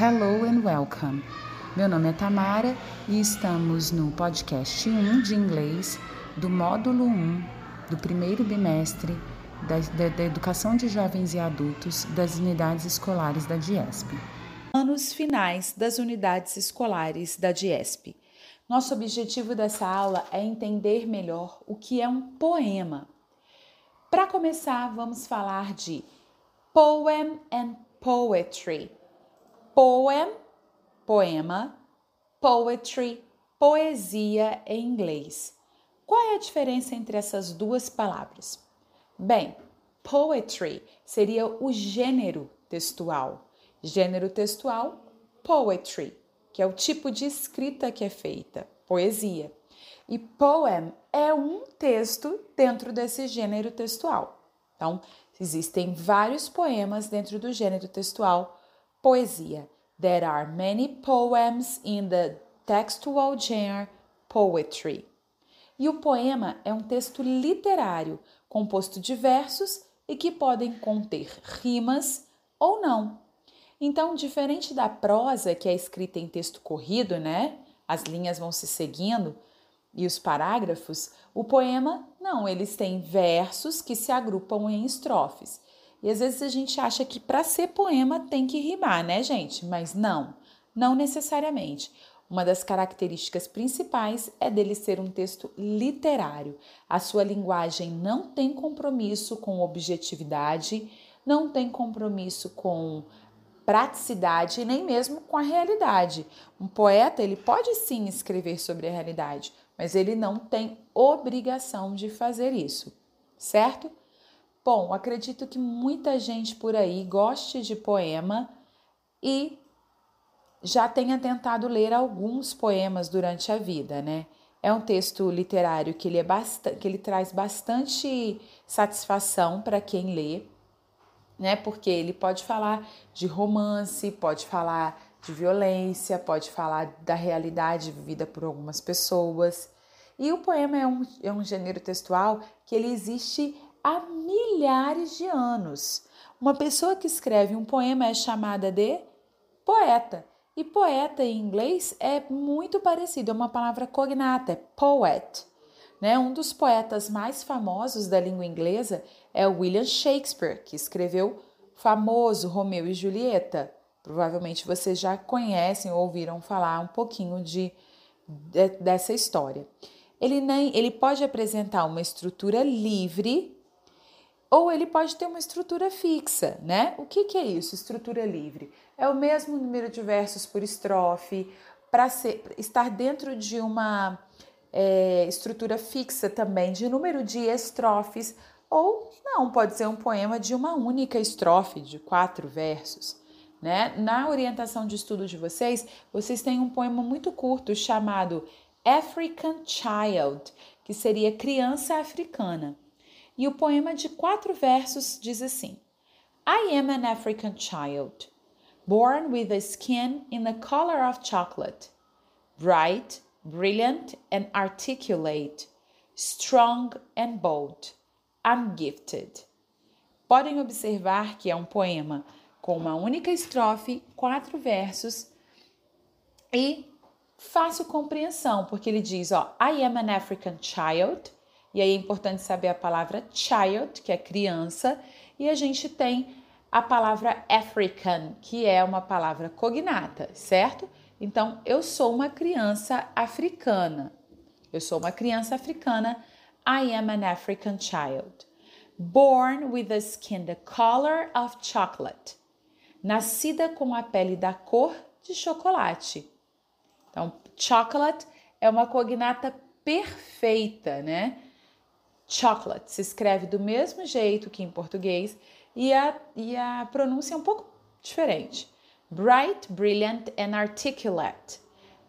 Hello and welcome. Meu nome é Tamara e estamos no podcast 1 de inglês do módulo 1 do primeiro bimestre da, da, da Educação de Jovens e Adultos das unidades escolares da DIESP. Anos finais das unidades escolares da DIESP. Nosso objetivo dessa aula é entender melhor o que é um poema. Para começar, vamos falar de poem and poetry. Poem, poema, poetry, poesia em inglês. Qual é a diferença entre essas duas palavras? Bem, poetry seria o gênero textual. Gênero textual, poetry, que é o tipo de escrita que é feita, poesia. E poem é um texto dentro desse gênero textual. Então, existem vários poemas dentro do gênero textual poesia. There are many poems in the textual genre poetry. E o poema é um texto literário composto de versos e que podem conter rimas ou não. Então, diferente da prosa, que é escrita em texto corrido, né? As linhas vão se seguindo e os parágrafos, o poema, não, eles têm versos que se agrupam em estrofes. E às vezes a gente acha que para ser poema tem que rimar, né, gente? Mas não, não necessariamente. Uma das características principais é dele ser um texto literário. A sua linguagem não tem compromisso com objetividade, não tem compromisso com praticidade nem mesmo com a realidade. Um poeta, ele pode sim escrever sobre a realidade, mas ele não tem obrigação de fazer isso, certo? Bom, acredito que muita gente por aí goste de poema e já tenha tentado ler alguns poemas durante a vida, né? É um texto literário que ele, é que ele traz bastante satisfação para quem lê, né? Porque ele pode falar de romance, pode falar de violência, pode falar da realidade vivida por algumas pessoas. E o poema é um, é um gênero textual que ele existe há milhares de anos. Uma pessoa que escreve um poema é chamada de poeta. E poeta em inglês é muito parecido, é uma palavra cognata, é poet. Né? Um dos poetas mais famosos da língua inglesa é William Shakespeare, que escreveu famoso Romeu e Julieta. Provavelmente vocês já conhecem ou ouviram falar um pouquinho de, de dessa história. Ele, nem, ele pode apresentar uma estrutura livre ou ele pode ter uma estrutura fixa, né? O que, que é isso, estrutura livre? É o mesmo número de versos por estrofe, para estar dentro de uma é, estrutura fixa também, de número de estrofes, ou não, pode ser um poema de uma única estrofe, de quatro versos. Né? Na orientação de estudo de vocês, vocês têm um poema muito curto chamado African Child, que seria criança africana. E o poema de quatro versos diz assim: I am an African child, born with a skin in the color of chocolate, bright, brilliant, and articulate, strong and bold. I'm gifted. Podem observar que é um poema com uma única estrofe, quatro versos e fácil compreensão, porque ele diz, ó, I am an African child, e aí é importante saber a palavra child, que é criança, e a gente tem a palavra African, que é uma palavra cognata, certo? Então, eu sou uma criança africana. Eu sou uma criança africana. I am an African child. Born with a skin the color of chocolate. Nascida com a pele da cor de chocolate. Então, chocolate é uma cognata perfeita, né? Chocolate se escreve do mesmo jeito que em português e a, e a pronúncia é um pouco diferente. Bright, brilliant and articulate.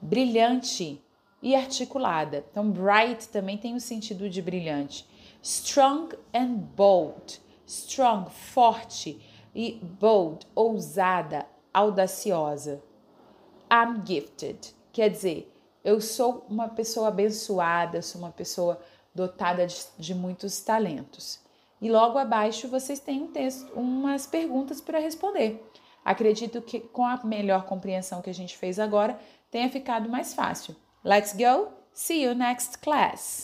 Brilhante e articulada. Então, bright também tem o sentido de brilhante. Strong and bold. Strong, forte e bold, ousada, audaciosa. I'm gifted. Quer dizer, eu sou uma pessoa abençoada, sou uma pessoa dotada de, de muitos talentos. E logo abaixo vocês têm um texto, umas perguntas para responder. Acredito que com a melhor compreensão que a gente fez agora, tenha ficado mais fácil. Let's go! See you next class!